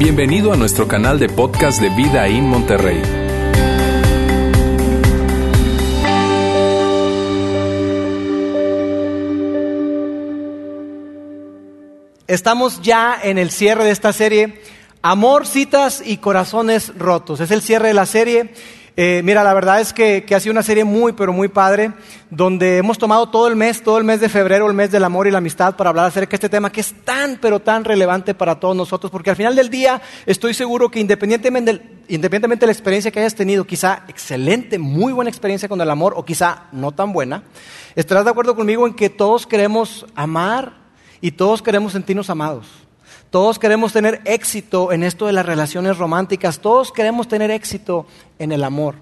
Bienvenido a nuestro canal de podcast de Vida en Monterrey. Estamos ya en el cierre de esta serie, Amor, citas y corazones rotos. Es el cierre de la serie eh, mira, la verdad es que, ha sido una serie muy, pero muy padre, donde hemos tomado todo el mes, todo el mes de febrero, el mes del amor y la amistad, para hablar acerca de este tema que es tan, pero tan relevante para todos nosotros, porque al final del día estoy seguro que independientemente, independientemente de la experiencia que hayas tenido, quizá excelente, muy buena experiencia con el amor, o quizá no tan buena, estarás de acuerdo conmigo en que todos queremos amar y todos queremos sentirnos amados. Todos queremos tener éxito en esto de las relaciones románticas, todos queremos tener éxito en el amor.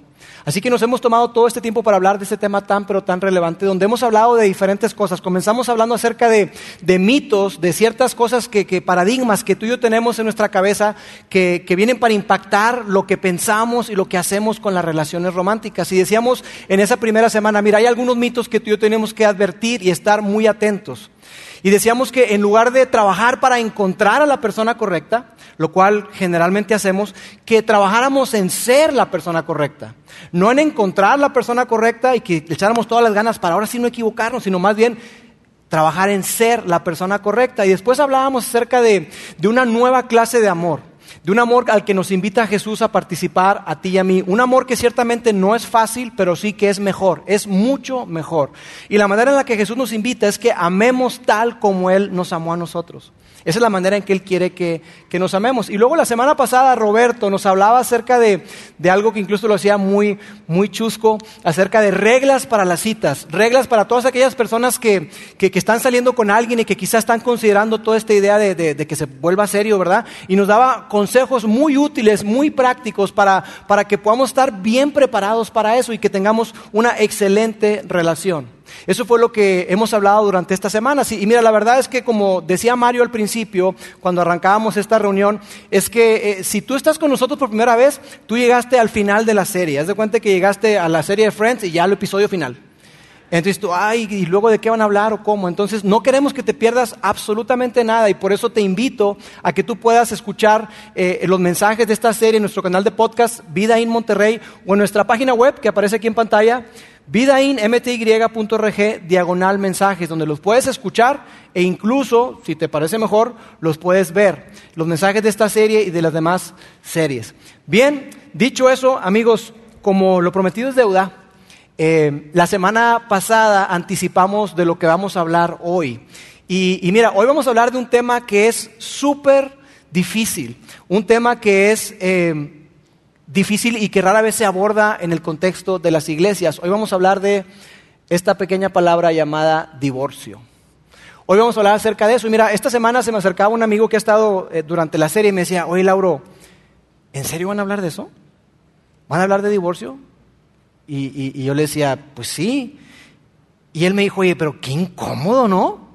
Así que nos hemos tomado todo este tiempo para hablar de este tema tan pero tan relevante, donde hemos hablado de diferentes cosas. Comenzamos hablando acerca de, mitos, de ciertas cosas que, paradigmas que tú y yo tenemos en nuestra cabeza que, que vienen para impactar lo que pensamos y lo que hacemos con las relaciones románticas. Y decíamos en esa primera semana, mira, hay algunos mitos que tú y yo tenemos que advertir y estar muy atentos. Y decíamos que en lugar de trabajar para encontrar a la persona correcta, lo cual generalmente hacemos, que trabajáramos en ser la persona correcta. No en encontrar la persona correcta y que echáramos todas las ganas para ahora sí no equivocarnos, sino más bien trabajar en ser la persona correcta. Y después hablábamos acerca de, de una nueva clase de amor de un amor al que nos invita Jesús a participar a ti y a mí. Un amor que ciertamente no es fácil, pero sí que es mejor, es mucho mejor. Y la manera en la que Jesús nos invita es que amemos tal como Él nos amó a nosotros. Esa es la manera en que Él quiere que, nos amemos. Y luego la semana pasada Roberto nos hablaba acerca de, algo que incluso lo hacía muy, muy chusco, acerca de reglas para las citas, reglas para todas aquellas personas que, están saliendo con alguien y que quizás están considerando toda esta idea de, que se vuelva serio, ¿verdad? Y nos daba consejos muy útiles, muy prácticos para, para que podamos estar bien preparados para eso y que tengamos una excelente relación. Eso fue lo que hemos hablado durante estas semanas. Y, mira, la verdad es que como decía Mario al principio, cuando arrancábamos esta reunión, es que eh, si tú estás con nosotros por primera vez, tú llegaste al final de la serie. Haz de cuenta que llegaste a la serie de Friends y ya al episodio final. Entonces tú, ay, ¿y luego de qué van a hablar o cómo? Entonces no queremos que te pierdas absolutamente nada y por eso te invito a que tú puedas escuchar eh, los mensajes de esta serie en nuestro canal de podcast Vida in Monterrey o en nuestra página web que aparece aquí en pantalla vidainmty.org diagonal mensajes, donde los puedes escuchar e incluso, si te parece mejor, los puedes ver, los mensajes de esta serie y de las demás series. Bien, dicho eso, amigos, como lo prometido es deuda, eh, la semana pasada anticipamos de lo que vamos a hablar hoy. Y, mira, hoy vamos a hablar de un tema que es súper difícil, un tema que es... Eh, difícil y que rara vez se aborda en el contexto de las iglesias. Hoy vamos a hablar de esta pequeña palabra llamada divorcio. Hoy vamos a hablar acerca de eso. Y mira, esta semana se me acercaba un amigo que ha estado eh, durante la serie y me decía, oye Lauro, ¿en serio van a hablar de eso? ¿Van a hablar de divorcio? Y, yo le decía, pues sí. Y él me dijo, oye, pero qué incómodo, ¿no?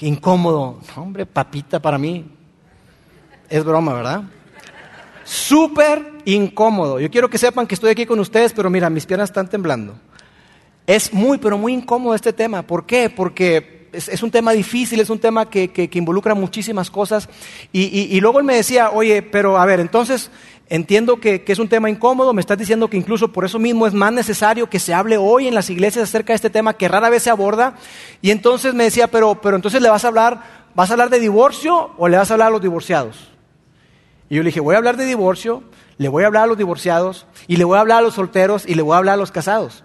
Incómodo. hombre, papita para mí. Es broma, ¿verdad? Súper incómodo. Yo quiero que sepan que estoy aquí con ustedes, pero mira, mis piernas están temblando. Es muy, pero muy incómodo este tema. ¿Por qué? Porque es, un tema difícil, es un tema que, involucra muchísimas cosas. Y, luego él me decía, oye, pero a ver, entonces entiendo que, es un tema incómodo, me estás diciendo que incluso por eso mismo es más necesario que se hable hoy en las iglesias acerca de este tema que rara vez se aborda. Y entonces me decía, pero, pero entonces le vas a hablar, ¿vas a hablar de divorcio o le vas a hablar a los divorciados? Y yo le dije, voy a hablar de divorcio, le voy a hablar a los divorciados, y le voy a hablar a los solteros, y le voy a hablar a los casados.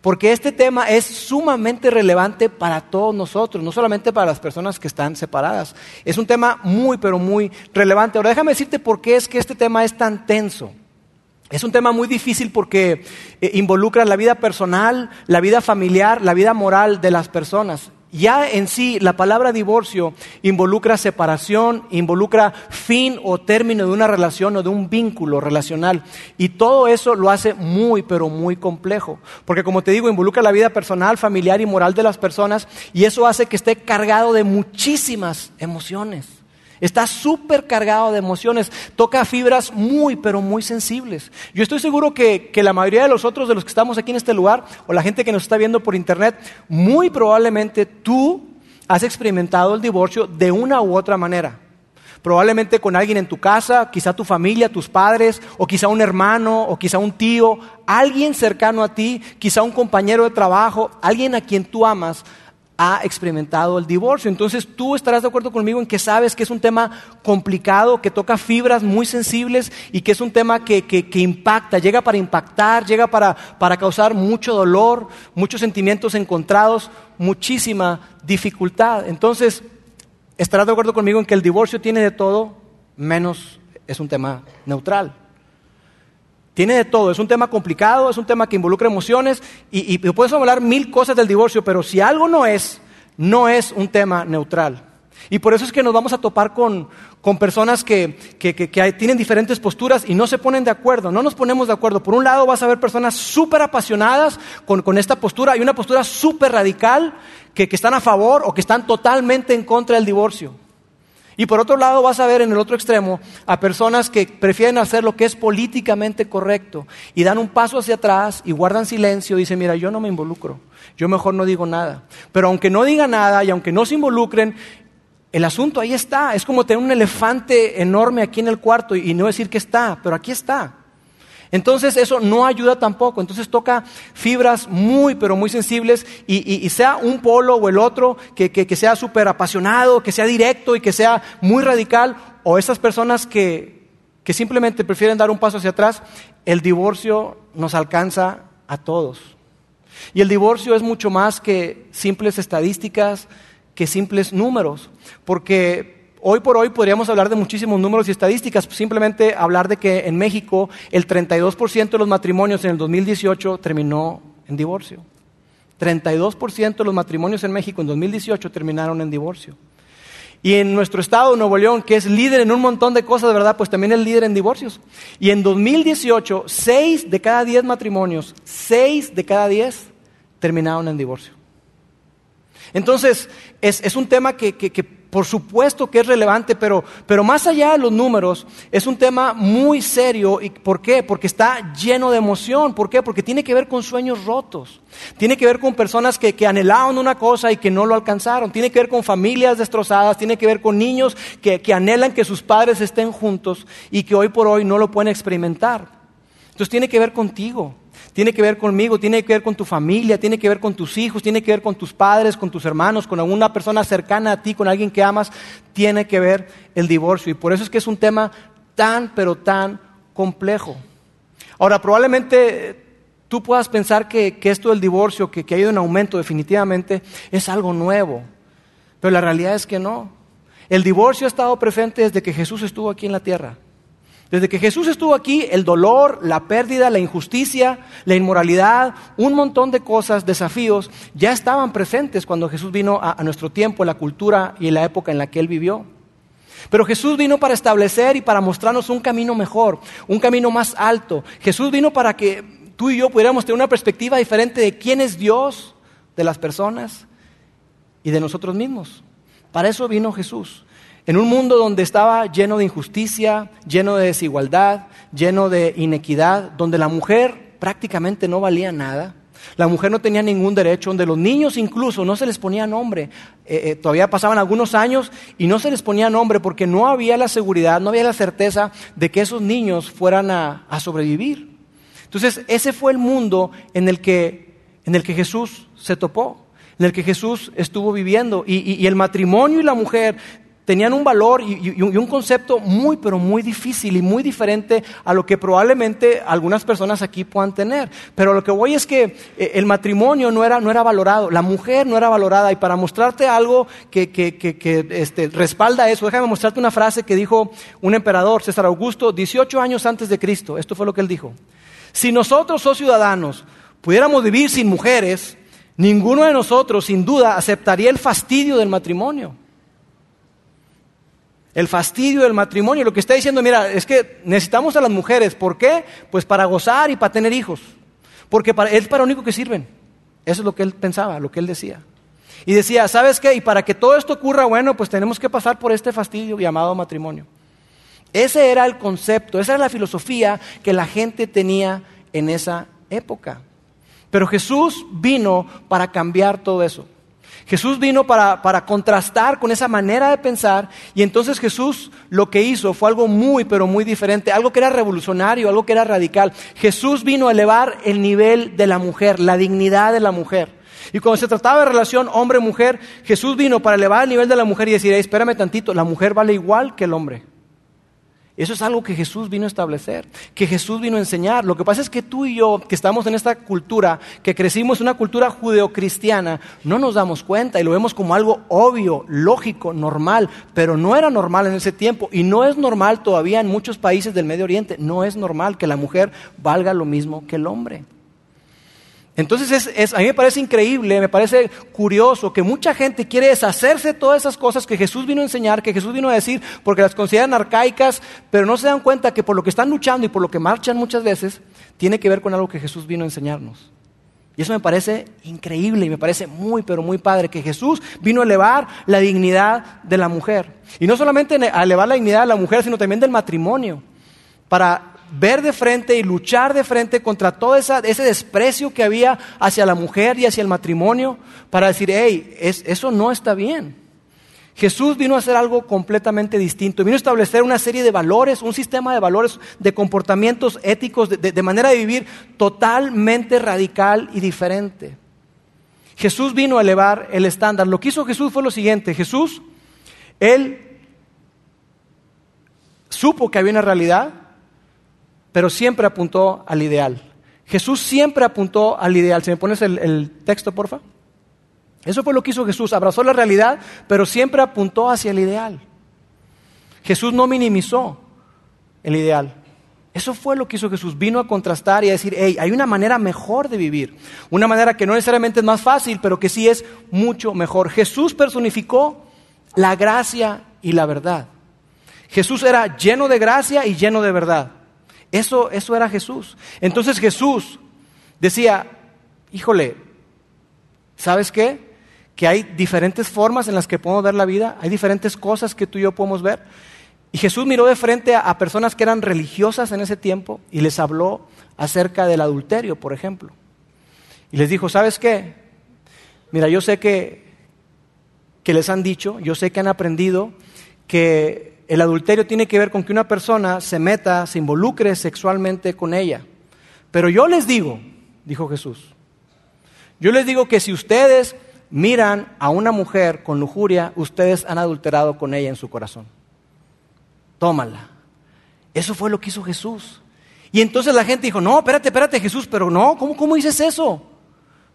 Porque este tema es sumamente relevante para todos nosotros, no solamente para las personas que están separadas. Es un tema muy, pero muy relevante. Ahora déjame decirte por qué es que este tema es tan tenso. Es un tema muy difícil porque eh, involucra la vida personal, la vida familiar, la vida moral de las personas. Ya en sí la palabra divorcio involucra separación, involucra fin o término de una relación o de un vínculo relacional. Y todo eso lo hace muy, pero muy complejo. Porque como te digo, involucra la vida personal, familiar y moral de las personas y eso hace que esté cargado de muchísimas emociones. Está súper cargado de emociones, toca fibras muy, pero muy sensibles. Yo estoy seguro que, que, la mayoría de los otros de los que estamos aquí en este lugar, o la gente que nos está viendo por internet, muy probablemente tú has experimentado el divorcio de una u otra manera. probablemente con alguien en tu casa, quizá tu familia, tus padres, o quizá un hermano, o quizá un tío, alguien cercano a ti, quizá un compañero de trabajo, alguien a quien tú amas, ha experimentado el divorcio. Entonces tú estarás de acuerdo conmigo en que sabes que es un tema complicado, que toca fibras muy sensibles y que es un tema que, impacta, llega para impactar, llega para, para causar mucho dolor, muchos sentimientos encontrados, muchísima dificultad. Entonces, estarás de acuerdo conmigo en que el divorcio tiene de todo, menos es un tema neutral. Tiene de todo, es un tema complicado, es un tema que involucra emociones y, y puedes hablar mil cosas del divorcio, pero si algo no es, no es un tema neutral. Y por eso es que nos vamos a topar con, personas que, tienen diferentes posturas y no se ponen de acuerdo, no nos ponemos de acuerdo. Por un lado vas a ver personas súper apasionadas con, con, esta postura y una postura súper radical que están a favor o que están totalmente en contra del divorcio. Y por otro lado vas a ver en el otro extremo a personas que prefieren hacer lo que es políticamente correcto y dan un paso hacia atrás y guardan silencio y dicen, mira, yo no me involucro, yo mejor no digo nada. Pero aunque no diga nada y aunque no se involucren, el asunto ahí está. Es como tener un elefante enorme aquí en el cuarto y no decir que está, pero aquí está. Entonces eso no ayuda tampoco. Entonces toca fibras muy, pero muy sensibles y, sea un polo o el otro que, sea súper apasionado, que sea directo y que sea muy radical, o esas personas que, que simplemente prefieren dar un paso hacia atrás, el divorcio nos alcanza a todos. Y el divorcio es mucho más que simples estadísticas, que simples números, porque Hoy por hoy podríamos hablar de muchísimos números y estadísticas, simplemente hablar de que en México el 32% de los matrimonios en el 2018 terminó en divorcio. 32% de los matrimonios en México en 2018 terminaron en divorcio. Y en nuestro estado, Nuevo León, que es líder en un montón de cosas, verdad, pues también es líder en divorcios. Y en 2018, 6 de cada 10 matrimonios, 6 de cada 10 terminaron en divorcio. Entonces, es, un tema que por supuesto que es relevante, pero, pero más allá de los números, es un tema muy serio. ¿Y ¿Por qué? Porque está lleno de emoción. ¿Por qué? Porque tiene que ver con sueños rotos. Tiene que ver con personas que, que anhelaban una cosa y que no lo alcanzaron. Tiene que ver con familias destrozadas. Tiene que ver con niños que, que anhelan que sus padres estén juntos y que hoy por hoy no lo pueden experimentar. Entonces tiene que ver contigo tiene que ver conmigo, tiene que ver con tu familia, tiene que ver con tus hijos, tiene que ver con tus padres, con tus hermanos, con alguna persona cercana a ti, con alguien que amas, tiene que ver el divorcio. Y por eso es que es un tema tan, pero tan complejo. Ahora, probablemente tú puedas pensar que, esto del divorcio, que, que ha ido en aumento definitivamente, es algo nuevo. Pero la realidad es que no. El divorcio ha estado presente desde que Jesús estuvo aquí en la tierra. Desde que Jesús estuvo aquí, el dolor, la pérdida, la injusticia, la inmoralidad, un montón de cosas, desafíos, ya estaban presentes cuando Jesús vino a, nuestro tiempo, la cultura y la época en la que Él vivió. Pero Jesús vino para establecer y para mostrarnos un camino mejor, un camino más alto. Jesús vino para que tú y yo pudiéramos tener una perspectiva diferente de quién es Dios, de las personas y de nosotros mismos. Para eso vino Jesús. En un mundo donde estaba lleno de injusticia, lleno de desigualdad, lleno de inequidad, donde la mujer prácticamente no valía nada, la mujer no tenía ningún derecho, donde los niños incluso no se les ponía nombre. Eh, eh, todavía pasaban algunos años y no se les ponía nombre porque no había la seguridad, no había la certeza de que esos niños fueran a, sobrevivir. Entonces, ese fue el mundo en el que, en el que Jesús se topó en el que Jesús estuvo viviendo. y, el matrimonio y la mujer tenían un valor y, un concepto muy, pero muy difícil y muy diferente a lo que probablemente algunas personas aquí puedan tener. Pero lo que voy es que eh, el matrimonio no era, no era valorado, la mujer no era valorada. Y para mostrarte algo que, que, que, este, respalda eso, déjame mostrarte una frase que dijo un emperador, César Augusto, 18 años antes de Cristo. Esto fue lo que él dijo. Si nosotros, los ciudadanos, pudiéramos vivir sin mujeres, ninguno de nosotros, sin duda, aceptaría el fastidio del matrimonio el fastidio del matrimonio. Lo que está diciendo, mira, es que necesitamos a las mujeres. ¿Por qué? Pues para gozar y para tener hijos. Porque para, es para lo único que sirven. Eso es lo que él pensaba, lo que él decía. Y decía, ¿sabes qué? Y para que todo esto ocurra, bueno, pues tenemos que pasar por este fastidio llamado matrimonio. Ese era el concepto, esa era la filosofía que la gente tenía en esa época. Pero Jesús vino para cambiar todo eso. Jesús vino para, para, contrastar con esa manera de pensar y entonces Jesús lo que hizo fue algo muy, pero muy diferente, algo que era revolucionario, algo que era radical. Jesús vino a elevar el nivel de la mujer, la dignidad de la mujer. Y cuando se trataba de relación hombre-mujer, Jesús vino para elevar el nivel de la mujer y decir, espérame tantito, la mujer vale igual que el hombre. Eso es algo que Jesús vino a establecer, que Jesús vino a enseñar. Lo que pasa es que tú y yo, que estamos en esta cultura, que crecimos en una cultura judeocristiana, no nos damos cuenta y lo vemos como algo obvio, lógico, normal, pero no era normal en ese tiempo y no es normal todavía en muchos países del Medio Oriente, no es normal que la mujer valga lo mismo que el hombre. Entonces es, a mí me parece increíble, me parece curioso que mucha gente quiere deshacerse de todas esas cosas que Jesús vino a enseñar, que Jesús vino a decir, porque las consideran arcaicas, pero no se dan cuenta que por lo que están luchando y por lo que marchan muchas veces, tiene que ver con algo que Jesús vino a enseñarnos. Y eso me parece increíble y me parece muy, pero muy padre, que Jesús vino a elevar la dignidad de la mujer. Y no solamente a elevar la dignidad de la mujer, sino también del matrimonio, para ver de frente y luchar de frente contra todo ese desprecio que había hacia la mujer y hacia el matrimonio, para decir, hey, eso no está bien. Jesús vino a hacer algo completamente distinto, vino a establecer una serie de valores, un sistema de valores, de comportamientos éticos, de, de manera de vivir totalmente radical y diferente. Jesús vino a elevar el estándar. Lo que hizo Jesús fue lo siguiente, Jesús, él supo que había una realidad, pero siempre apuntó al ideal. Jesús siempre apuntó al ideal. Si me pones el, texto, porfa. Eso fue lo que hizo Jesús. Abrazó la realidad, pero siempre apuntó hacia el ideal. Jesús no minimizó el ideal. Eso fue lo que hizo Jesús. Vino a contrastar y a decir, hey, hay una manera mejor de vivir. Una manera que no necesariamente es más fácil, pero que sí es mucho mejor. Jesús personificó la gracia y la verdad. Jesús era lleno de gracia y lleno de verdad. Eso, eso era Jesús. Entonces Jesús decía, híjole, ¿sabes qué? Que hay diferentes formas en las que podemos ver la vida, hay diferentes cosas que tú y yo podemos ver. Y Jesús miró de frente a, personas que eran religiosas en ese tiempo y les habló acerca del adulterio, por ejemplo. Y les dijo, ¿sabes qué? Mira, yo sé que, que les han dicho, yo sé que han aprendido que el adulterio tiene que ver con que una persona se meta, se involucre sexualmente con ella. Pero yo les digo, dijo Jesús, yo les digo que si ustedes miran a una mujer con lujuria, ustedes han adulterado con ella en su corazón. Tómala. Eso fue lo que hizo Jesús. Y entonces la gente dijo, no, espérate, espérate Jesús, pero no, ¿cómo, cómo dices eso?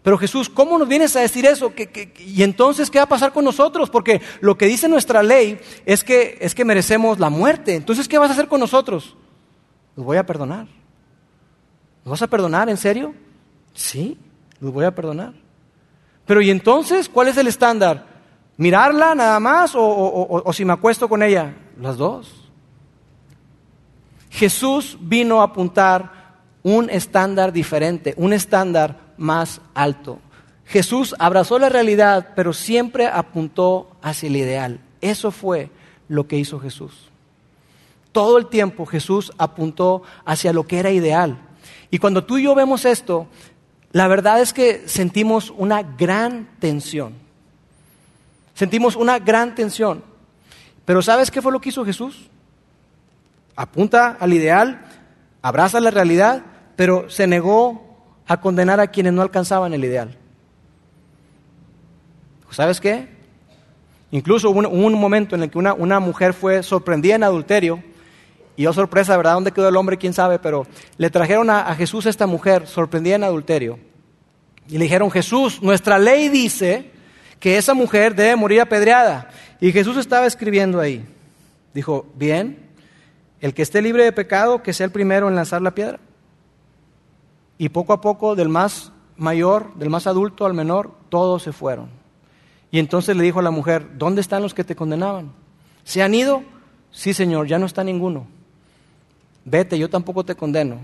Pero Jesús, ¿cómo nos vienes a decir eso? y entonces, ¿qué va a pasar con nosotros? Porque lo que dice nuestra ley es que, es que merecemos la muerte. Entonces, ¿qué vas a hacer con nosotros? Los voy a perdonar. ¿Los vas a perdonar, en serio? Sí, los voy a perdonar. Pero ¿y entonces cuál es el estándar? ¿Mirarla nada más o, o si me acuesto con ella? Las dos. Jesús vino a apuntar un estándar diferente, un estándar más alto. Jesús abrazó la realidad, pero siempre apuntó hacia el ideal. Eso fue lo que hizo Jesús. Todo el tiempo Jesús apuntó hacia lo que era ideal. Y cuando tú y yo vemos esto, la verdad es que sentimos una gran tensión. Sentimos una gran tensión. Pero ¿sabes qué fue lo que hizo Jesús? Apunta al ideal, abraza la realidad, pero se negó a condenar a quienes no alcanzaban el ideal. ¿Sabes qué? Incluso hubo un, momento en el que una, una, mujer fue sorprendida en adulterio, y oh sorpresa, ¿verdad? ¿Dónde quedó el hombre? ¿Quién sabe? Pero le trajeron a, a Jesús a esta mujer sorprendida en adulterio, y le dijeron, Jesús, nuestra ley dice que esa mujer debe morir apedreada. Y Jesús estaba escribiendo ahí. Dijo, bien, el que esté libre de pecado, que sea el primero en lanzar la piedra. Y poco a poco, del más mayor, del más adulto al menor, todos se fueron. Y entonces le dijo a la mujer, ¿dónde están los que te condenaban? ¿Se han ido? Sí, Señor, ya no está ninguno. Vete, yo tampoco te condeno.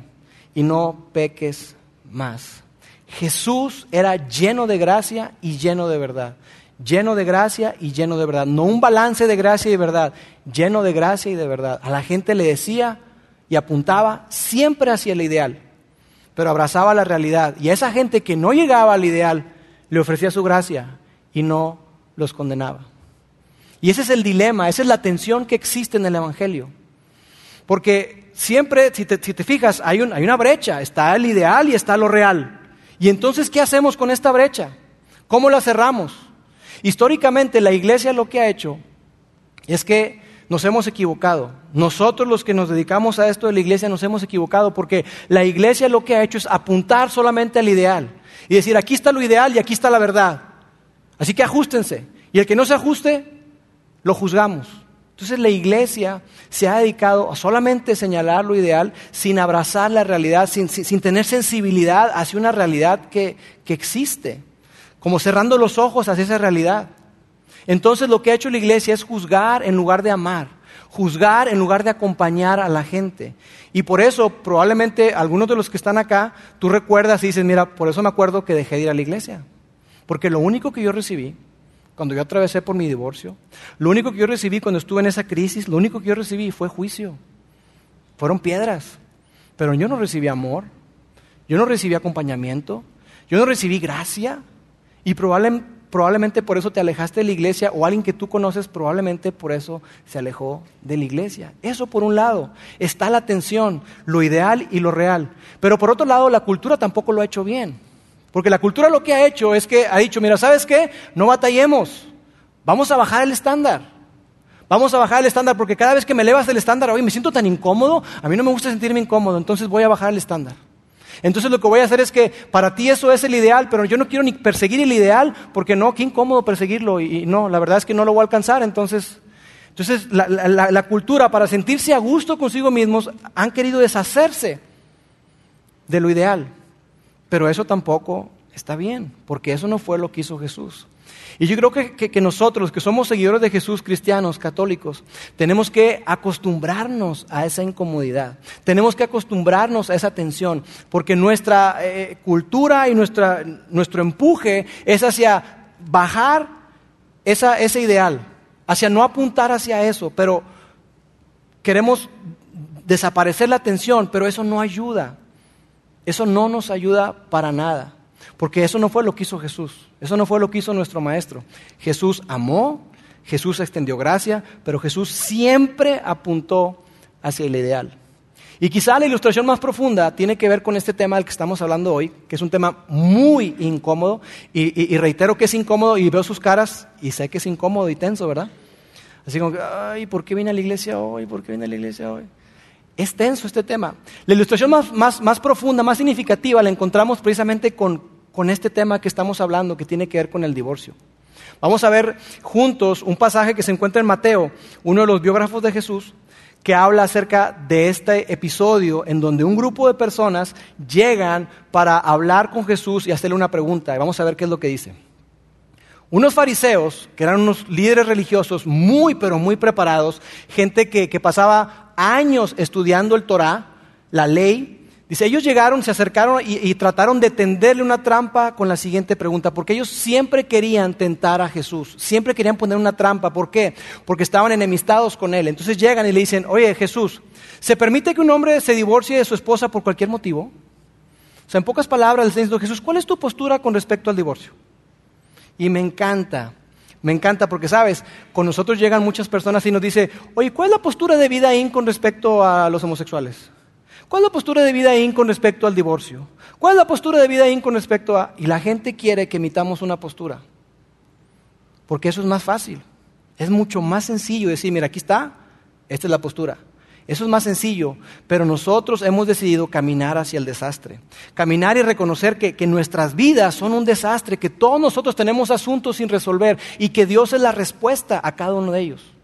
Y no peques más. Jesús era lleno de gracia y lleno de verdad. Lleno de gracia y lleno de verdad. No un balance de gracia y verdad, lleno de gracia y de verdad. A la gente le decía y apuntaba siempre hacia el ideal pero abrazaba la realidad. Y a esa gente que no llegaba al ideal, le ofrecía su gracia y no los condenaba. Y ese es el dilema, esa es la tensión que existe en el Evangelio. Porque siempre, si te, fijas, hay, hay una brecha, está el ideal y está lo real. Y entonces, ¿qué hacemos con esta brecha? ¿Cómo la cerramos? Históricamente la iglesia lo que ha hecho es que nos hemos equivocado. Nosotros los que nos dedicamos a esto de la iglesia nos hemos equivocado porque la iglesia lo que ha hecho es apuntar solamente al ideal y decir, aquí está lo ideal y aquí está la verdad. Así que ajustense. Y el que no se ajuste, lo juzgamos. Entonces la iglesia se ha dedicado a solamente señalar lo ideal sin abrazar la realidad, sin, tener sensibilidad hacia una realidad que, que existe, como cerrando los ojos hacia esa realidad. Entonces lo que ha hecho la iglesia es juzgar en lugar de amar, juzgar en lugar de acompañar a la gente. Y por eso probablemente algunos de los que están acá, tú recuerdas y dices, mira, por eso me acuerdo que dejé de ir a la iglesia. Porque lo único que yo recibí cuando yo atravesé por mi divorcio, lo único que yo recibí cuando estuve en esa crisis, lo único que yo recibí fue juicio. Fueron piedras. Pero yo no recibí amor, yo no recibí acompañamiento, yo no recibí gracia. Y probablemente probablemente por eso te alejaste de la iglesia o alguien que tú conoces probablemente por eso se alejó de la iglesia. Eso por un lado, está la tensión, lo ideal y lo real. Pero por otro lado, la cultura tampoco lo ha hecho bien. Porque la cultura lo que ha hecho es que ha dicho, mira, ¿sabes qué? No batallemos, vamos a bajar el estándar. Vamos a bajar el estándar porque cada vez que me elevas el estándar, hoy me siento tan incómodo, a mí no me gusta sentirme incómodo, entonces voy a bajar el estándar. Entonces lo que voy a hacer es que para ti eso es el ideal, pero yo no quiero ni perseguir el ideal, porque no, qué incómodo perseguirlo. Y, no, la verdad es que no lo voy a alcanzar. Entonces, entonces la, la cultura, para sentirse a gusto consigo mismos, han querido deshacerse de lo ideal. Pero eso tampoco está bien, porque eso no fue lo que hizo Jesús. Y yo creo que, nosotros, que somos seguidores de Jesús, cristianos, católicos, tenemos que acostumbrarnos a esa incomodidad, tenemos que acostumbrarnos a esa tensión, porque nuestra eh, cultura y nuestra, nuestro empuje es hacia bajar ese ideal, hacia no apuntar hacia eso, pero queremos desaparecer la tensión, pero eso no ayuda, eso no nos ayuda para nada. Porque eso no fue lo que hizo Jesús, eso no fue lo que hizo nuestro Maestro. Jesús amó, Jesús extendió gracia, pero Jesús siempre apuntó hacia el ideal. Y quizá la ilustración más profunda tiene que ver con este tema del que estamos hablando hoy, que es un tema muy incómodo, y, reitero que es incómodo y veo sus caras y sé que es incómodo y tenso, ¿verdad? Así como, ay, ¿por qué vine a la iglesia hoy? ¿Por qué vine a la iglesia hoy? Es tenso este tema. La ilustración más, más profunda, más significativa, la encontramos precisamente con con este tema que estamos hablando, que tiene que ver con el divorcio. Vamos a ver juntos un pasaje que se encuentra en Mateo, uno de los biógrafos de Jesús, que habla acerca de este episodio en donde un grupo de personas llegan para hablar con Jesús y hacerle una pregunta. Vamos a ver qué es lo que dice. Unos fariseos, que eran unos líderes religiosos muy, pero muy preparados, gente que, que pasaba años estudiando el Torah, la ley, Dice, ellos llegaron, se acercaron y, trataron de tenderle una trampa con la siguiente pregunta, porque ellos siempre querían tentar a Jesús, siempre querían poner una trampa. ¿Por qué? Porque estaban enemistados con él. Entonces llegan y le dicen, oye Jesús, ¿se permite que un hombre se divorcie de su esposa por cualquier motivo? O sea, en pocas palabras le están diciendo, Jesús, ¿cuál es tu postura con respecto al divorcio? Y me encanta, me encanta porque, sabes, con nosotros llegan muchas personas y nos dicen, oye, ¿cuál es la postura de vida con respecto a los homosexuales? ¿Cuál es la postura de vida ahí con respecto al divorcio? ¿Cuál es la postura de vida ahí con respecto a... Y la gente quiere que emitamos una postura. Porque eso es más fácil. Es mucho más sencillo decir, mira, aquí está, esta es la postura. Eso es más sencillo, pero nosotros hemos decidido caminar hacia el desastre. Caminar y reconocer que, que, nuestras vidas son un desastre, que todos nosotros tenemos asuntos sin resolver y que Dios es la respuesta a cada uno de ellos.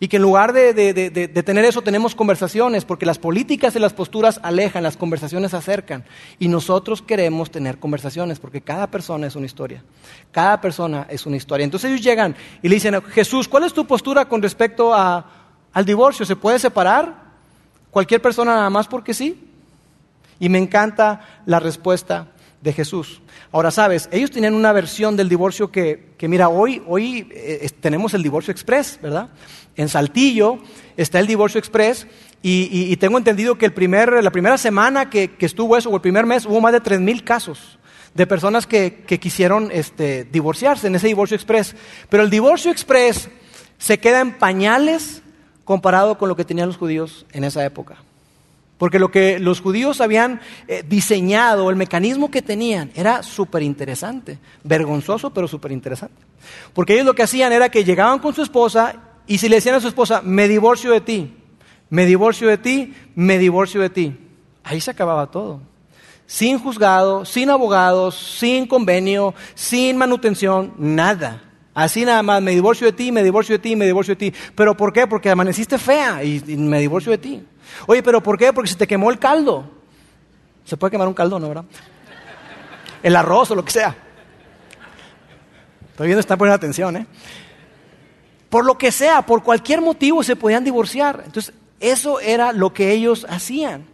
Y que en lugar de, tener eso tenemos conversaciones, porque las políticas y las posturas alejan, las conversaciones acercan. Y nosotros queremos tener conversaciones, porque cada persona es una historia. Cada persona es una historia. Entonces ellos llegan y le dicen, Jesús, ¿cuál es tu postura con respecto al divorcio? ¿Se puede separar cualquier persona nada más porque sí? Y me encanta la respuesta de Jesús. Ahora, sabes, ellos tenían una versión del divorcio que, mira, hoy, hoy eh, tenemos el divorcio express, ¿verdad? En Saltillo está el divorcio express y, y, tengo entendido que el primer, la primera semana que, que, estuvo eso, o el primer mes, hubo más de tres mil casos de personas que, que quisieron este, divorciarse en ese divorcio express. Pero el divorcio express se queda en pañales comparado con lo que tenían los judíos en esa época. Porque lo que los judíos habían eh, diseñado, el mecanismo que tenían, era súper interesante, vergonzoso, pero súper interesante. Porque ellos lo que hacían era que llegaban con su esposa y si le decían a su esposa, me divorcio de ti, me divorcio de ti, me divorcio de ti, ahí se acababa todo. Sin juzgado, sin abogados, sin convenio, sin manutención, nada. Así nada más, me divorcio de ti, me divorcio de ti, me divorcio de ti. ¿Pero por qué? Porque amaneciste fea y, me divorcio de ti. Oye, ¿pero por qué? Porque se te quemó el caldo. Se puede quemar un caldo, ¿no, verdad? El arroz o lo que sea. Estoy viendo, están poniendo atención, ¿eh? Por lo que sea, por cualquier motivo se podían divorciar. Entonces, eso era lo que ellos hacían.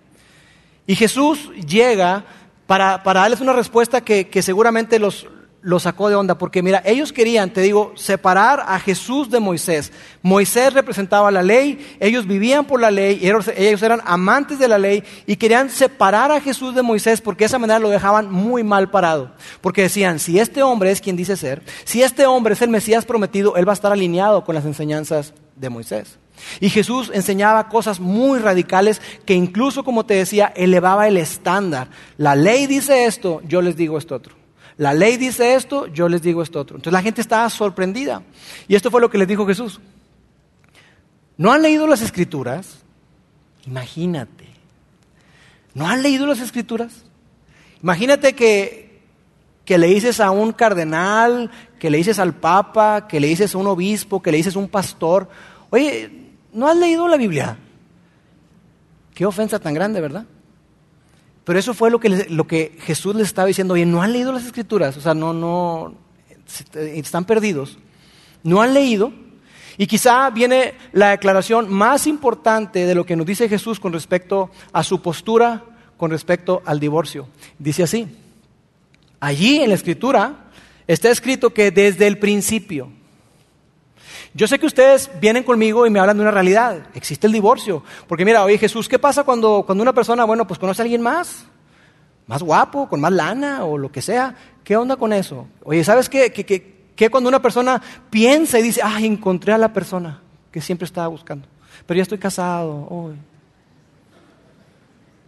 Y Jesús llega para, para darles una respuesta que, que seguramente los, lo sacó de onda, porque mira, ellos querían, te digo, separar a Jesús de Moisés. Moisés representaba la ley, ellos vivían por la ley, ellos, eran amantes de la ley y querían separar a Jesús de Moisés porque de esa manera lo dejaban muy mal parado. Porque decían, si este hombre es quien dice ser, si este hombre es el Mesías prometido, él va a estar alineado con las enseñanzas de Moisés. Y Jesús enseñaba cosas muy radicales que incluso, como te decía, elevaba el estándar. La ley dice esto, yo les digo esto otro. La ley dice esto, yo les digo esto otro. Entonces la gente estaba sorprendida. Y esto fue lo que les dijo Jesús. ¿No han leído las escrituras? Imagínate. ¿No han leído las escrituras? Imagínate que, que le dices a un cardenal, que le dices al papa, que le dices a un obispo, que le dices a un pastor, oye, ¿no has leído la Biblia? Qué ofensa tan grande, ¿verdad? Pero eso fue lo que, lo que Jesús les estaba diciendo, oye, no han leído las escrituras, o sea, no, no, están perdidos. No han leído. Y quizá viene la declaración más importante de lo que nos dice Jesús con respecto a su postura, con respecto al divorcio. Dice así, allí en la escritura está escrito que desde el principio, yo sé que ustedes vienen conmigo y me hablan de una realidad. Existe el divorcio. Porque mira, oye Jesús, ¿qué pasa cuando, cuando una persona, bueno, pues conoce a alguien más? Más guapo, con más lana o lo que sea. ¿Qué onda con eso? Oye, ¿sabes qué? Que, cuando una persona piensa y dice, ay, encontré a la persona que siempre estaba buscando. Pero ya estoy casado.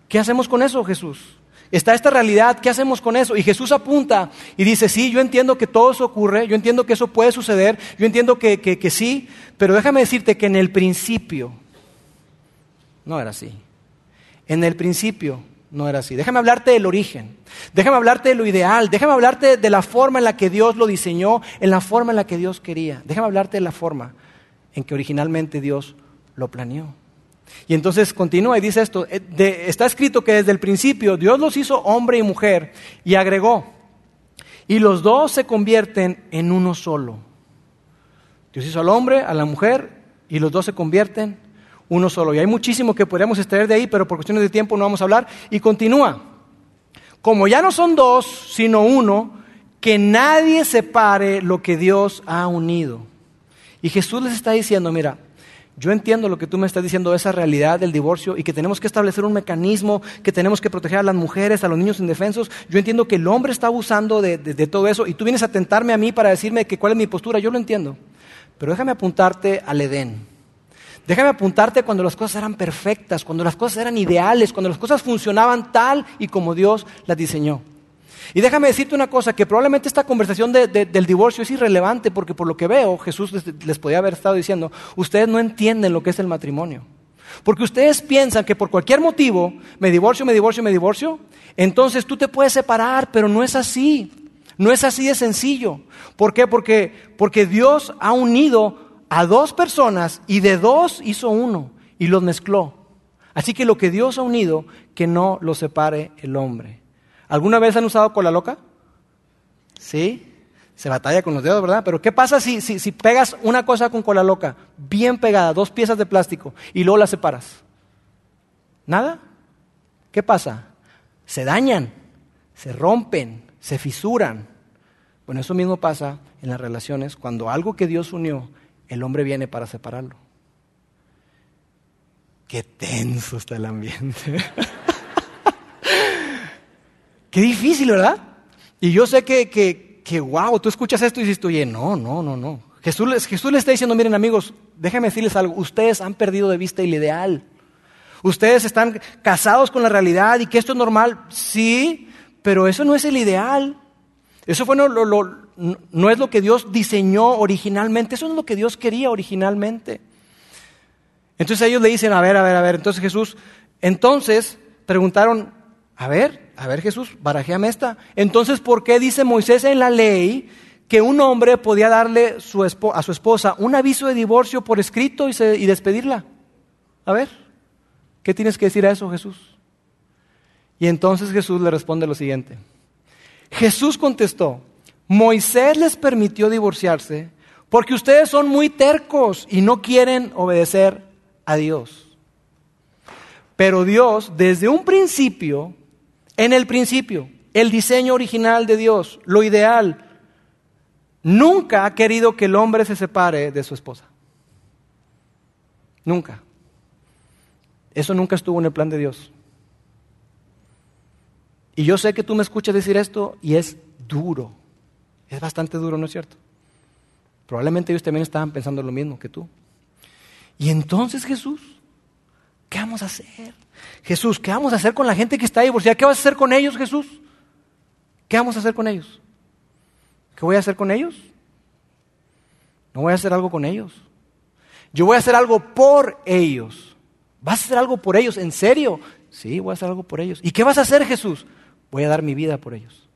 ¿Qué hacemos con eso, Jesús? Está esta realidad, ¿qué hacemos con eso? Y Jesús apunta y dice, sí, yo entiendo que todo eso ocurre, yo entiendo que eso puede suceder, yo entiendo que, que, sí, pero déjame decirte que en el principio no era así. En el principio no era así. Déjame hablarte del origen, déjame hablarte de lo ideal, déjame hablarte de la forma en la que Dios lo diseñó, en la forma en la que Dios quería. Déjame hablarte de la forma en que originalmente Dios lo planeó. Y entonces continúa y dice esto, eh, está escrito que desde el principio Dios los hizo hombre y mujer y agregó, y los dos se convierten en uno solo. Dios hizo al hombre, a la mujer, y los dos se convierten uno solo. Y hay muchísimo que podríamos extraer de ahí, pero por cuestiones de tiempo no vamos a hablar. Y continúa, como ya no son dos, sino uno, que nadie separe lo que Dios ha unido. Y Jesús les está diciendo, mira, yo entiendo lo que tú me estás diciendo, esa realidad del divorcio y que tenemos que establecer un mecanismo, que tenemos que proteger a las mujeres, a los niños indefensos. Yo entiendo que el hombre está abusando de, todo eso y tú vienes a tentarme a mí para decirme que cuál es mi postura. Yo lo entiendo. Pero déjame apuntarte al Edén. Déjame apuntarte cuando las cosas eran perfectas, cuando las cosas eran ideales, cuando las cosas funcionaban tal y como Dios las diseñó. Y déjame decirte una cosa, que probablemente esta conversación del divorcio es irrelevante porque por lo que veo, Jesús les, les podía haber estado diciendo, ustedes no entienden lo que es el matrimonio. Porque ustedes piensan que por cualquier motivo, me divorcio, me divorcio, me divorcio, entonces tú te puedes separar, pero no es así. No es así de sencillo. ¿Por qué? Porque, porque Dios ha unido a dos personas y de dos hizo uno y los mezcló. Así que lo que Dios ha unido, que no lo separe el hombre. ¿Alguna vez han usado cola loca? Sí, se batalla con los dedos, ¿verdad? Pero ¿qué pasa si, si, pegas una cosa con cola loca, bien pegada, dos piezas de plástico, y luego las separas? ¿Nada? ¿Qué pasa? Se dañan, se rompen, se fisuran. Bueno, eso mismo pasa en las relaciones cuando algo que Dios unió, el hombre viene para separarlo. Qué tenso está el ambiente. Qué difícil, ¿verdad? Y yo sé que, que, que wow, tú escuchas esto y dices, oye, no, no, no, no. Jesús, Jesús le está diciendo, miren amigos, déjenme decirles algo, ustedes han perdido de vista el ideal. Ustedes están casados con la realidad y que esto es normal, sí, pero eso no es el ideal. Eso fue no, no es lo que Dios diseñó originalmente, eso no es lo que Dios quería originalmente. Entonces ellos le dicen, a ver, a ver, a ver, entonces Jesús, entonces preguntaron, a ver, a ver Jesús, barajéame esta. Entonces, ¿por qué dice Moisés en la ley que un hombre podía darle a su esposa un aviso de divorcio por escrito y, y despedirla? A ver, ¿qué tienes que decir a eso Jesús? Y entonces Jesús le responde lo siguiente. Jesús contestó, Moisés les permitió divorciarse porque ustedes son muy tercos y no quieren obedecer a Dios. Pero Dios, desde un principio, en el principio, el diseño original de Dios, lo ideal, nunca ha querido que el hombre se separe de su esposa. Nunca. Eso nunca estuvo en el plan de Dios. Y yo sé que tú me escuchas decir esto y es duro. Es bastante duro, ¿no es cierto? Probablemente ellos también estaban pensando lo mismo que tú. Y entonces Jesús, ¿qué vamos a hacer? Jesús, ¿qué vamos a hacer con la gente que está divorciada? ¿Qué vas a hacer con ellos, Jesús? ¿Qué vamos a hacer con ellos? ¿Qué voy a hacer con ellos? No voy a hacer algo con ellos. Yo voy a hacer algo por ellos. ¿Vas a hacer algo por ellos? ¿En serio? Sí, voy a hacer algo por ellos. ¿Y qué vas a hacer, Jesús? Voy a dar mi vida por ellos.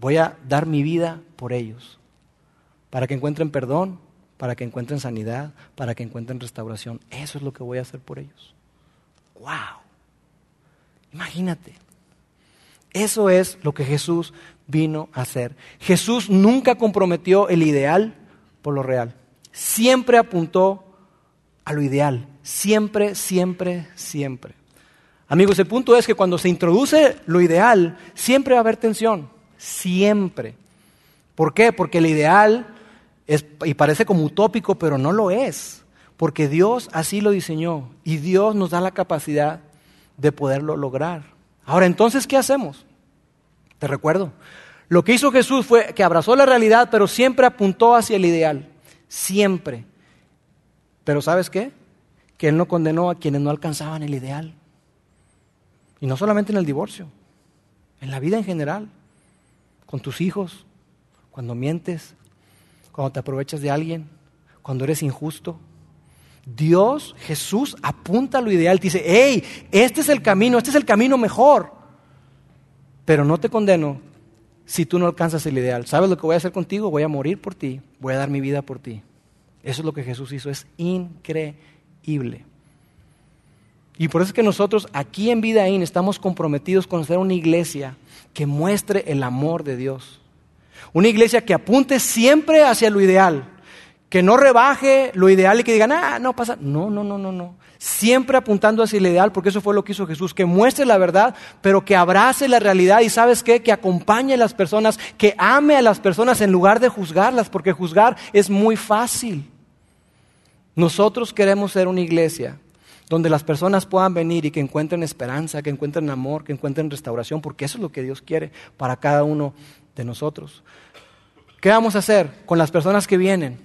Voy a dar mi vida por ellos. Para que encuentren perdón, para que encuentren sanidad, para que encuentren restauración. Eso es lo que voy a hacer por ellos. ¡Wow! Imagínate. Eso es lo que Jesús vino a hacer. Jesús nunca comprometió el ideal por lo real. Siempre apuntó a lo ideal. Siempre, siempre, siempre. Amigos, el punto es que cuando se introduce lo ideal, siempre va a haber tensión. Siempre. ¿Por qué? Porque el ideal y parece como utópico, pero no lo es, porque Dios así lo diseñó y Dios nos da la capacidad de poderlo lograr. Ahora, entonces, ¿qué hacemos? Te recuerdo, lo que hizo Jesús fue que abrazó la realidad, pero siempre apuntó hacia el ideal, siempre. Pero ¿sabes qué? Que Él no condenó a quienes no alcanzaban el ideal. Y no solamente en el divorcio, en la vida en general, con tus hijos, cuando mientes, cuando te aprovechas de alguien, cuando eres injusto. Dios, Jesús, apunta a lo ideal, te dice, hey, este es el camino, este es el camino mejor. Pero no te condeno si tú no alcanzas el ideal. ¿Sabes lo que voy a hacer contigo? Voy a morir por ti, voy a dar mi vida por ti. Eso es lo que Jesús hizo, es increíble. Y por eso es que nosotros aquí en Vidaín estamos comprometidos con ser una iglesia que muestre el amor de Dios. Una iglesia que apunte siempre hacia lo ideal, que no rebaje lo ideal y que digan, ah, no pasa. No, no, no, no, no. Siempre apuntando hacia el ideal, porque eso fue lo que hizo Jesús, que muestre la verdad, pero que abrace la realidad y sabes qué, que acompañe a las personas, que ame a las personas en lugar de juzgarlas, porque juzgar es muy fácil. Nosotros queremos ser una iglesia donde las personas puedan venir y que encuentren esperanza, que encuentren amor, que encuentren restauración, porque eso es lo que Dios quiere para cada uno de nosotros. ¿Qué vamos a hacer con las personas que vienen?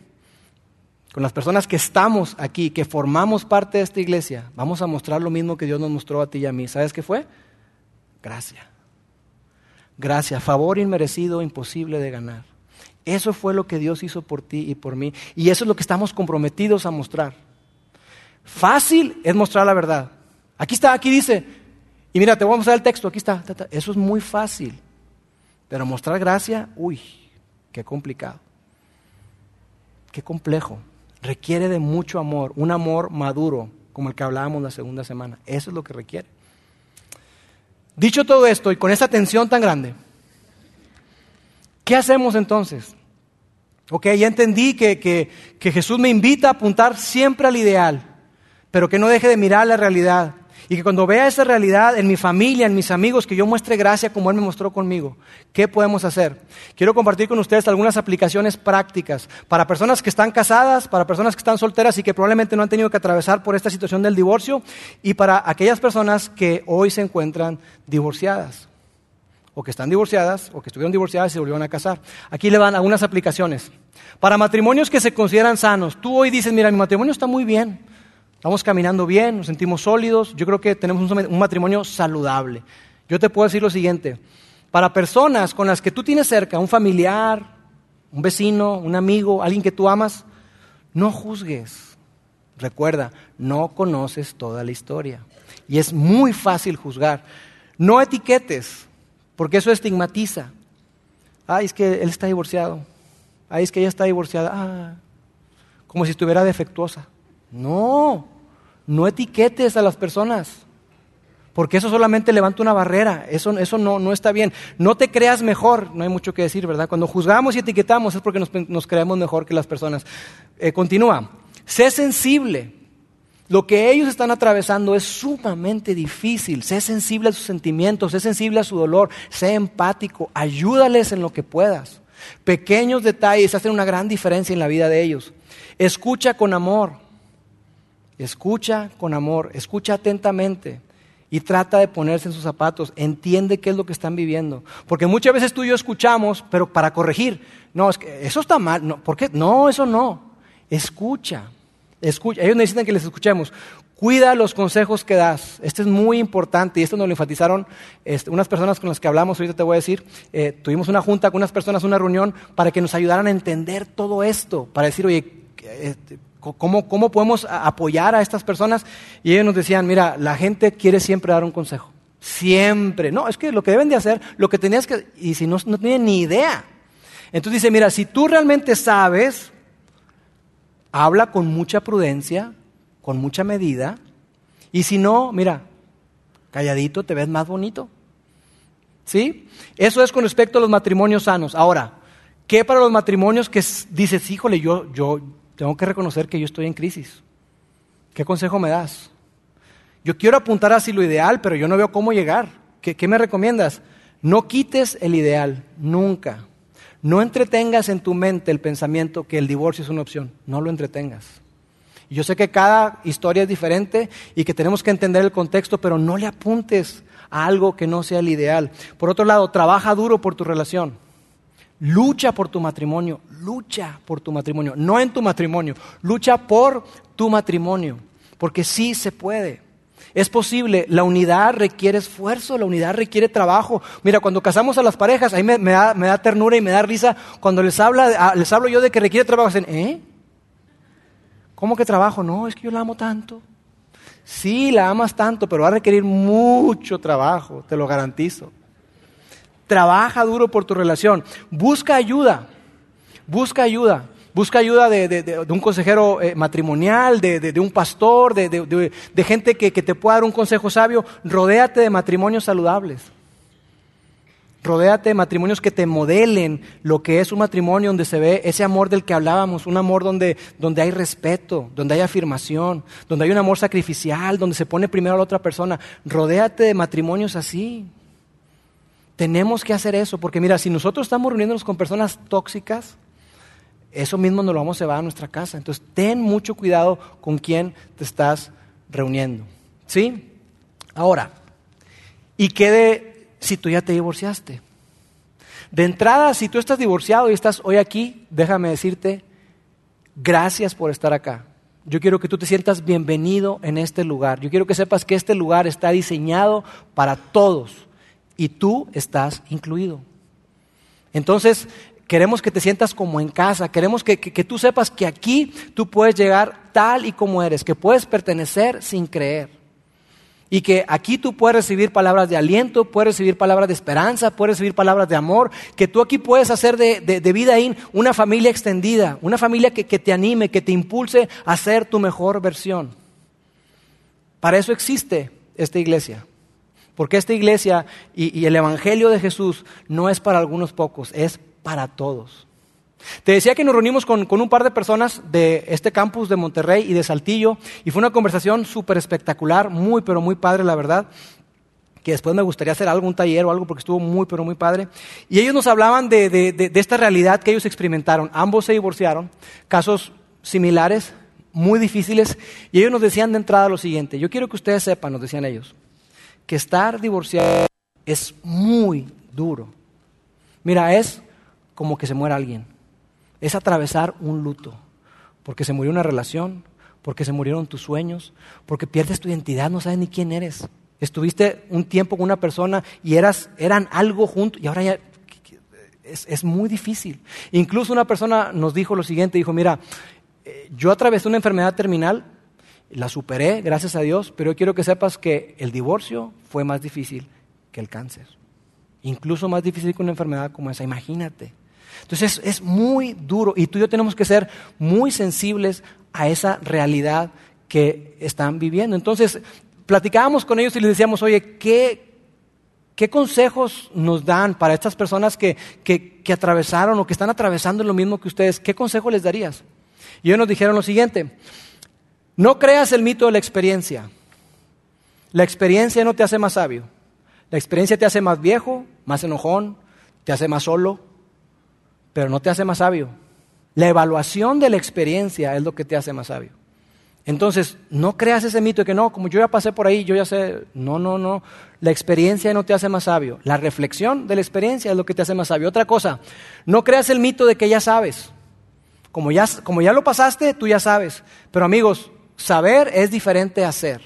Con las personas que estamos aquí, que formamos parte de esta iglesia. Vamos a mostrar lo mismo que Dios nos mostró a ti y a mí. ¿Sabes qué fue? Gracia. Gracia, favor inmerecido, imposible de ganar. Eso fue lo que Dios hizo por ti y por mí. Y eso es lo que estamos comprometidos a mostrar. Fácil es mostrar la verdad. Aquí está, aquí dice. Y mira, te voy a mostrar el texto, aquí está. Eso es muy fácil. Pero mostrar gracia, uy, qué complicado. Qué complejo. Requiere de mucho amor, un amor maduro, como el que hablábamos la segunda semana. Eso es lo que requiere. Dicho todo esto y con esa tensión tan grande, ¿qué hacemos entonces? Ok, ya entendí que, que, que Jesús me invita a apuntar siempre al ideal, pero que no deje de mirar la realidad. Y que cuando vea esa realidad en mi familia, en mis amigos, que yo muestre gracia como Él me mostró conmigo. ¿Qué podemos hacer? Quiero compartir con ustedes algunas aplicaciones prácticas para personas que están casadas, para personas que están solteras y que probablemente no han tenido que atravesar por esta situación del divorcio y para aquellas personas que hoy se encuentran divorciadas. o que están divorciadas, o que estuvieron divorciadas y se volvieron a casar. Aquí le van algunas aplicaciones. Para matrimonios que se consideran sanos, tú hoy dices, mira, mi matrimonio está muy bien, estamos caminando bien, nos sentimos sólidos, yo creo que tenemos un matrimonio saludable. Yo te puedo decir lo siguiente, para personas con las que tú tienes cerca, un familiar, un vecino, un amigo, alguien que tú amas, no juzgues. Recuerda, no conoces toda la historia. Y es muy fácil juzgar. No etiquetes, porque eso estigmatiza. Ay, es que él está divorciado. Ay, es que ella está divorciada. Ah, como si estuviera defectuosa. No, no etiquetes a las personas porque eso solamente levanta una barrera, eso, eso no, no, está bien. No te creas mejor, no hay mucho que decir, ¿verdad? Cuando juzgamos y etiquetamos es porque nos, creemos mejor que las personas. Eh, continúa, sé sensible. Lo que ellos están atravesando es sumamente difícil. Sé sensible a sus sentimientos, sé sensible a su dolor, sé empático, ayúdales en lo que puedas. Pequeños detalles hacen una gran diferencia en la vida de ellos. Escucha con amor, escucha con amor, escucha atentamente y trata de ponerse en sus zapatos, entiende qué es lo que están viviendo. Porque muchas veces tú y yo escuchamos, pero para corregir, no, es que eso está mal, no, ¿por qué? No, eso no. Escucha, escucha. Ellos necesitan que les escuchemos. Cuida los consejos que das. Esto es muy importante y esto nos lo enfatizaron este, unas personas con las que hablamos, ahorita te voy a decir, eh, tuvimos una junta con unas personas, una reunión, para que nos ayudaran a entender todo esto, para decir, oye, este, ¿Cómo, ¿Cómo, podemos apoyar a estas personas? Y ellos nos decían, mira, la gente quiere siempre dar un consejo. Siempre. No, es que lo que deben de hacer, lo que tenías que... Y si no, no tienen ni idea. Entonces dice, mira, si tú realmente sabes, habla con mucha prudencia, con mucha medida. Y si no, mira, calladito te ves más bonito. ¿Sí? Eso es con respecto a los matrimonios sanos. Ahora, ¿qué para los matrimonios que dices, híjole, yo, yo, tengo que reconocer que yo estoy en crisis. ¿Qué consejo me das? Yo quiero apuntar así lo ideal, pero yo no veo cómo llegar. ¿Qué, me recomiendas? No quites el ideal, nunca. No entretengas en tu mente el pensamiento que el divorcio es una opción. No lo entretengas. Yo sé que cada historia es diferente y que tenemos que entender el contexto, pero no le apuntes a algo que no sea el ideal. Por otro lado, trabaja duro por tu relación. Lucha por tu matrimonio, lucha por tu matrimonio, no en tu matrimonio, lucha por tu matrimonio, porque sí se puede. Es posible, la unidad requiere esfuerzo, la unidad requiere trabajo. Mira, cuando casamos a las parejas, ahí me, da, ternura y me da risa cuando les, habla, ah, les hablo yo de que requiere trabajo. Dicen, ¿eh? ¿Cómo que trabajo? No, es que yo la amo tanto. Sí, la amas tanto, pero va a requerir mucho trabajo, te lo garantizo. Trabaja duro por tu relación. Busca ayuda. Busca ayuda. Busca ayuda de, un consejero eh, matrimonial, de, un pastor, de, gente que, que te pueda dar un consejo sabio. Rodéate de matrimonios saludables. Rodéate de matrimonios que te modelen lo que es un matrimonio donde se ve ese amor del que hablábamos, un amor donde, donde hay respeto, donde hay afirmación, donde hay un amor sacrificial, donde se pone primero a la otra persona. Rodéate de matrimonios así. Tenemos que hacer eso, porque mira, si nosotros estamos reuniéndonos con personas tóxicas, eso mismo nos lo vamos a llevar a nuestra casa. Entonces, ten mucho cuidado con quién te estás reuniendo. ¿Sí? Ahora, ¿y qué de si tú ya te divorciaste? De entrada, si tú estás divorciado y estás hoy aquí, déjame decirte, gracias por estar acá. Yo quiero que tú te sientas bienvenido en este lugar. Yo quiero que sepas que este lugar está diseñado para todos y tú estás incluido. Entonces, queremos que te sientas como en casa, queremos que, tú sepas que aquí tú puedes llegar tal y como eres, que puedes pertenecer sin creer. Y que aquí tú puedes recibir palabras de aliento, puedes recibir palabras de esperanza, puedes recibir palabras de amor, que tú aquí puedes hacer de, de, vida ahí una familia extendida, una familia que, que te anime, que te impulse a ser tu mejor versión. Para eso existe esta iglesia. Porque esta iglesia y, el Evangelio de Jesús no es para algunos pocos, es para todos. Te decía que nos reunimos con, un par de personas de este campus de Monterrey y de Saltillo y fue una conversación súper espectacular, muy pero muy padre la verdad, que después me gustaría hacer algún taller o algo porque estuvo muy pero muy padre. Y ellos nos hablaban de, de esta realidad que ellos experimentaron. Ambos se divorciaron, casos similares, muy difíciles, y ellos nos decían de entrada lo siguiente, yo quiero que ustedes sepan, nos decían ellos, que estar divorciado es muy duro. Mira, es como que se muera alguien. Es atravesar un luto. Porque se murió una relación, porque se murieron tus sueños, porque pierdes tu identidad, no sabes ni quién eres. Estuviste un tiempo con una persona y eras, eran algo juntos y ahora ya es, es muy difícil. Incluso una persona nos dijo lo siguiente, dijo, mira, eh, yo atravesé una enfermedad terminal, la superé, gracias a Dios, pero yo quiero que sepas que el divorcio fue más difícil que el cáncer. Incluso más difícil que una enfermedad como esa, imagínate. Entonces es, muy duro y tú y yo tenemos que ser muy sensibles a esa realidad que están viviendo. Entonces, platicábamos con ellos y les decíamos, oye, ¿qué, qué consejos nos dan para estas personas que, que, que, atravesaron o que están atravesando lo mismo que ustedes? ¿Qué consejo les darías? Y ellos nos dijeron lo siguiente, no creas el mito de la experiencia. La experiencia no te hace más sabio. La experiencia te hace más viejo, más enojón, te hace más solo, pero no te hace más sabio. La evaluación de la experiencia es lo que te hace más sabio. Entonces, no creas ese mito de que no, como yo ya pasé por ahí, yo ya sé. No, no, no. La experiencia no te hace más sabio. La reflexión de la experiencia es lo que te hace más sabio. Otra cosa, no creas el mito de que ya sabes. Como ya, como ya lo pasaste, tú ya sabes. Pero amigos, saber es diferente a hacer.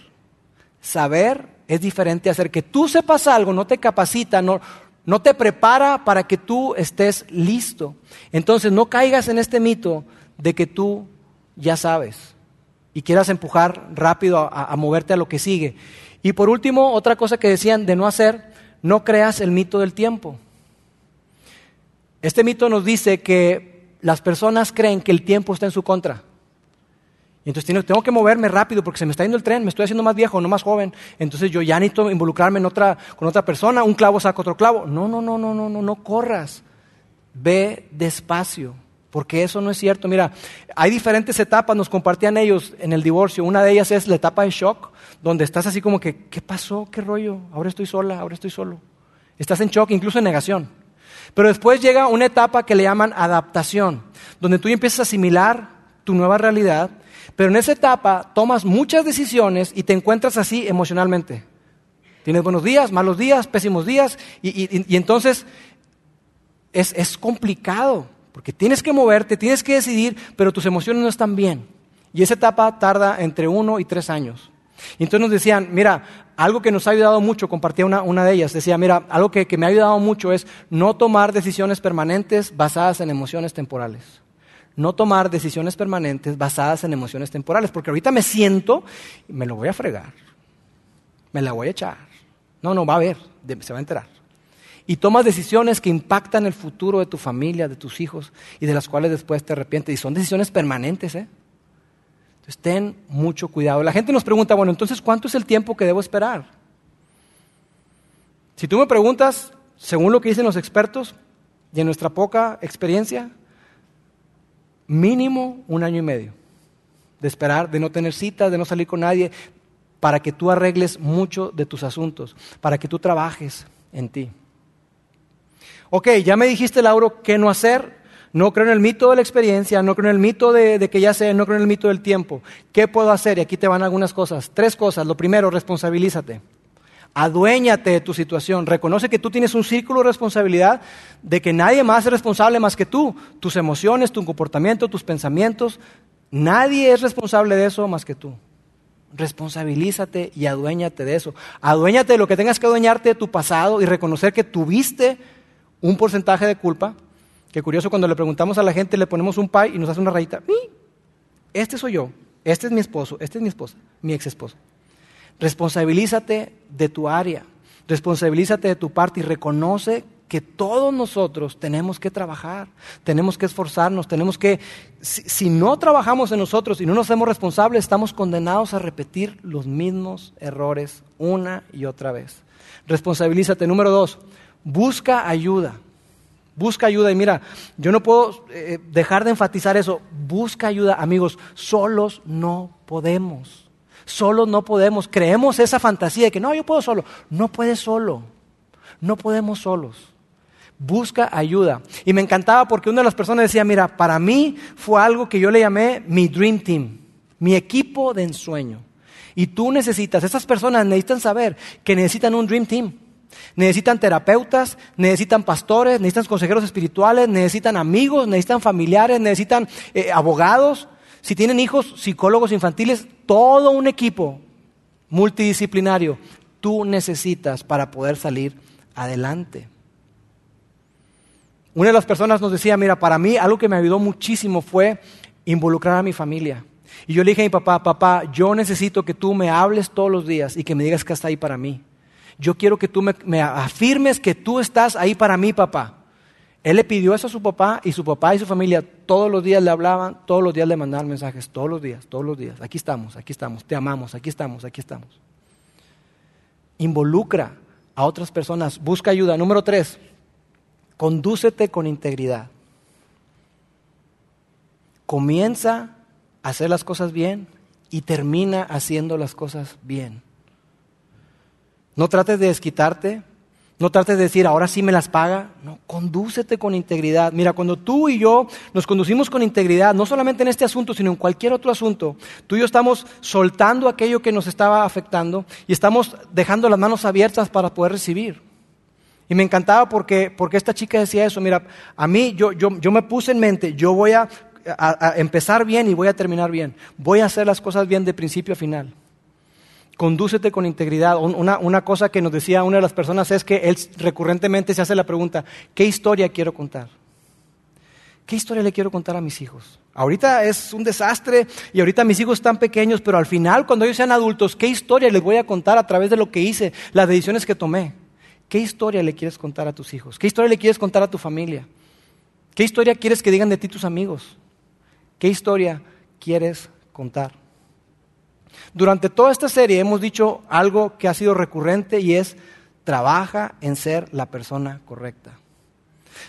Saber es diferente a hacer. Que tú sepas algo no te capacita, no, no te prepara para que tú estés listo. Entonces no caigas en este mito de que tú ya sabes y quieras empujar rápido a, a, moverte a lo que sigue. Y por último, otra cosa que decían de no hacer, no creas el mito del tiempo. Este mito nos dice que las personas creen que el tiempo está en su contra. Y entonces tengo que moverme rápido porque se me está yendo el tren, me estoy haciendo más viejo, no más joven. Entonces yo ya necesito involucrarme en otra, con otra persona, un clavo saca otro clavo. No, no, no, no, no, no, no corras. Ve despacio, porque eso no es cierto. Mira, hay diferentes etapas, nos compartían ellos en el divorcio. Una de ellas es la etapa de shock, donde estás así como que, ¿qué pasó? ¿Qué rollo? Ahora estoy sola, ahora estoy solo. Estás en shock, incluso en negación. Pero después llega una etapa que le llaman adaptación, donde tú empiezas a asimilar tu nueva realidad pero en esa etapa tomas muchas decisiones y te encuentras así emocionalmente. Tienes buenos días, malos días, pésimos días, y, entonces es, es complicado, porque tienes que moverte, tienes que decidir, pero tus emociones no están bien. Y esa etapa tarda entre uno y tres años. Y entonces nos decían, mira, algo que nos ha ayudado mucho, compartía una, una de ellas, decía, mira, algo que, que me ha ayudado mucho es no tomar decisiones permanentes basadas en emociones temporales no tomar decisiones permanentes basadas en emociones temporales, porque ahorita me siento y me lo voy a fregar, me la voy a echar. No, no, va a ver, se va a enterar. Y tomas decisiones que impactan el futuro de tu familia, de tus hijos, y de las cuales después te arrepientes. Y son decisiones permanentes, ¿eh? Entonces ten mucho cuidado. La gente nos pregunta, bueno, entonces, ¿cuánto es el tiempo que debo esperar? Si tú me preguntas, según lo que dicen los expertos y en nuestra poca experiencia, mínimo un año y medio de esperar, de no tener citas, de no salir con nadie, para que tú arregles mucho de tus asuntos, para que tú trabajes en ti. Ok, ya me dijiste, Lauro, qué no hacer. No creo en el mito de la experiencia, no creo en el mito de, de, que ya sé, no creo en el mito del tiempo. ¿Qué puedo hacer? Y aquí te van algunas cosas. Tres cosas. Lo primero, responsabilízate. Aduéñate de tu situación. Reconoce que tú tienes un círculo de responsabilidad de que nadie más es responsable más que tú. Tus emociones, tu comportamiento, tus pensamientos. Nadie es responsable de eso más que tú. Responsabilízate y aduéñate de eso. Aduéñate de lo que tengas que adueñarte de tu pasado y reconocer que tuviste un porcentaje de culpa. Que curioso, cuando le preguntamos a la gente, le ponemos un pie y nos hace una rayita. Este soy yo, este es mi esposo, este es mi esposa, mi ex esposa. Responsabilízate de tu área, responsabilízate de tu parte y reconoce que todos nosotros tenemos que trabajar, tenemos que esforzarnos, tenemos que, si, no trabajamos en nosotros y no nos hacemos responsables, estamos condenados a repetir los mismos errores una y otra vez. Responsabilízate. Número dos, busca ayuda. Busca ayuda y mira, yo no puedo eh, dejar de enfatizar eso. Busca ayuda, amigos, solos no podemos. Solo no podemos. Creemos esa fantasía de que no, yo puedo solo. No puedes solo. No podemos solos. Busca ayuda. Y me encantaba porque una de las personas decía, mira, para mí fue algo que yo le llamé mi Dream Team, mi equipo de ensueño. Y tú necesitas, esas personas necesitan saber que necesitan un Dream Team. Necesitan terapeutas, necesitan pastores, necesitan consejeros espirituales, necesitan amigos, necesitan familiares, necesitan eh, abogados. Si tienen hijos, psicólogos infantiles, todo un equipo multidisciplinario tú necesitas para poder salir adelante. Una de las personas nos decía, mira, para mí algo que me ayudó muchísimo fue involucrar a mi familia. Y yo le dije a mi papá, papá, yo necesito que tú me hables todos los días y que me digas que estás ahí para mí. Yo quiero que tú me, afirmes que tú estás ahí para mí, papá. Él le pidió eso a su papá y su papá y su familia todos los días le hablaban, todos los días le mandaban mensajes, todos los días, todos los días. Aquí estamos, aquí estamos, te amamos, aquí estamos, aquí estamos. Involucra a otras personas, busca ayuda. Número tres, condúcete con integridad. Comienza a hacer las cosas bien y termina haciendo las cosas bien. No trates de desquitarte, no trates de decir, ahora sí me las paga. No, condúcete con integridad. Mira, cuando tú y yo nos conducimos con integridad, no solamente en este asunto, sino en cualquier otro asunto, tú y yo estamos soltando aquello que nos estaba afectando y estamos dejando las manos abiertas para poder recibir. Y me encantaba porque, porque esta chica decía eso, mira, a mí yo, yo, yo me puse en mente, yo voy a, a empezar bien y voy a terminar bien, voy a hacer las cosas bien de principio a final condúcete con integridad. Una, cosa que nos decía una de las personas es que él recurrentemente se hace la pregunta, ¿qué historia quiero contar? ¿Qué historia le quiero contar a mis hijos? Ahorita es un desastre y ahorita mis hijos están pequeños, pero al final, cuando ellos sean adultos, ¿qué historia les voy a contar a través de lo que hice, las decisiones que tomé? ¿Qué historia le quieres contar a tus hijos? ¿Qué historia le quieres contar a tu familia? ¿Qué historia quieres que digan de ti tus amigos? ¿Qué historia quieres contar? Durante toda esta serie hemos dicho algo que ha sido recurrente y es, trabaja en ser la persona correcta.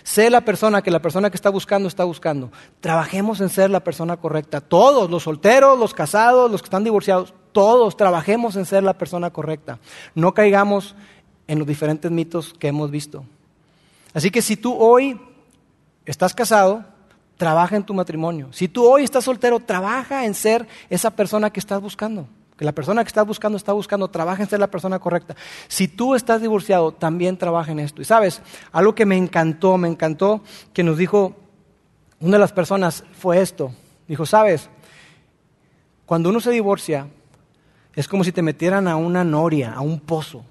Sé la persona que la persona que está buscando está buscando. Trabajemos en ser la persona correcta. Todos, los solteros, los casados, los que están divorciados, todos trabajemos en ser la persona correcta. No caigamos en los diferentes mitos que hemos visto. Así que si tú hoy estás casado, trabaja en tu matrimonio. Si tú hoy estás soltero, trabaja en ser esa persona que estás buscando. Que la persona que estás buscando está buscando, trabaja en ser la persona correcta. Si tú estás divorciado, también trabaja en esto. Y sabes, algo que me encantó, me encantó que nos dijo una de las personas fue esto. Dijo, sabes, cuando uno se divorcia, es como si te metieran a una noria, a un pozo,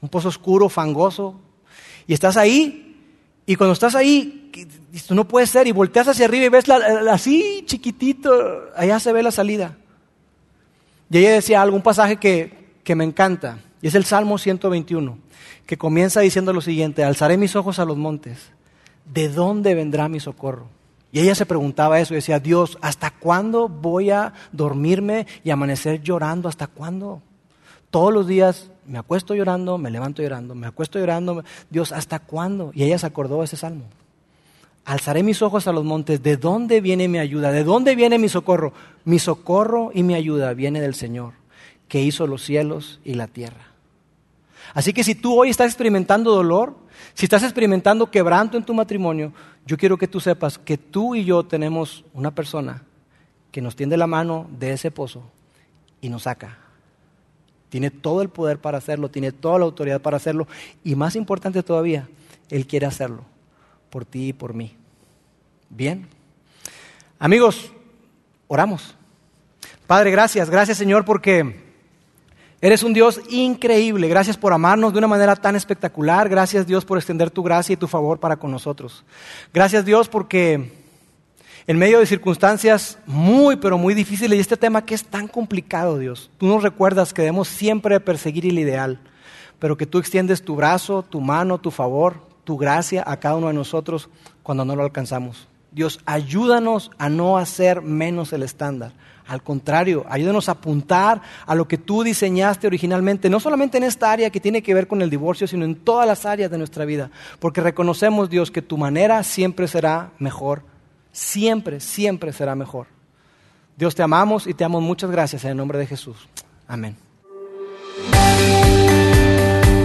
un pozo oscuro, fangoso, y estás ahí, y cuando estás ahí, esto no puede ser, y volteas hacia arriba y ves así chiquitito, allá se ve la salida. Y ella decía algo, un pasaje que, que me encanta, y es el Salmo 121, que comienza diciendo lo siguiente, alzaré mis ojos a los montes, ¿de dónde vendrá mi socorro? Y ella se preguntaba eso y decía, Dios, ¿hasta cuándo voy a dormirme y amanecer llorando? ¿Hasta cuándo? Todos los días me acuesto llorando, me levanto llorando, me acuesto llorando. Dios, ¿hasta cuándo? Y ella se acordó de ese salmo. Alzaré mis ojos a los montes. ¿De dónde viene mi ayuda? ¿De dónde viene mi socorro? Mi socorro y mi ayuda viene del Señor, que hizo los cielos y la tierra. Así que si tú hoy estás experimentando dolor, si estás experimentando quebranto en tu matrimonio, yo quiero que tú sepas que tú y yo tenemos una persona que nos tiende la mano de ese pozo y nos saca. Tiene todo el poder para hacerlo, tiene toda la autoridad para hacerlo y más importante todavía, Él quiere hacerlo por ti y por mí. Bien. Amigos, oramos. Padre, gracias, gracias Señor porque eres un Dios increíble. Gracias por amarnos de una manera tan espectacular. Gracias Dios por extender tu gracia y tu favor para con nosotros. Gracias Dios porque en medio de circunstancias muy, pero muy difíciles y este tema que es tan complicado, Dios, tú nos recuerdas que debemos siempre perseguir el ideal, pero que tú extiendes tu brazo, tu mano, tu favor tu gracia a cada uno de nosotros cuando no lo alcanzamos. Dios, ayúdanos a no hacer menos el estándar. Al contrario, ayúdanos a apuntar a lo que tú diseñaste originalmente, no solamente en esta área que tiene que ver con el divorcio, sino en todas las áreas de nuestra vida. Porque reconocemos, Dios, que tu manera siempre será mejor. Siempre, siempre será mejor. Dios, te amamos y te amo. Muchas gracias en el nombre de Jesús. Amén.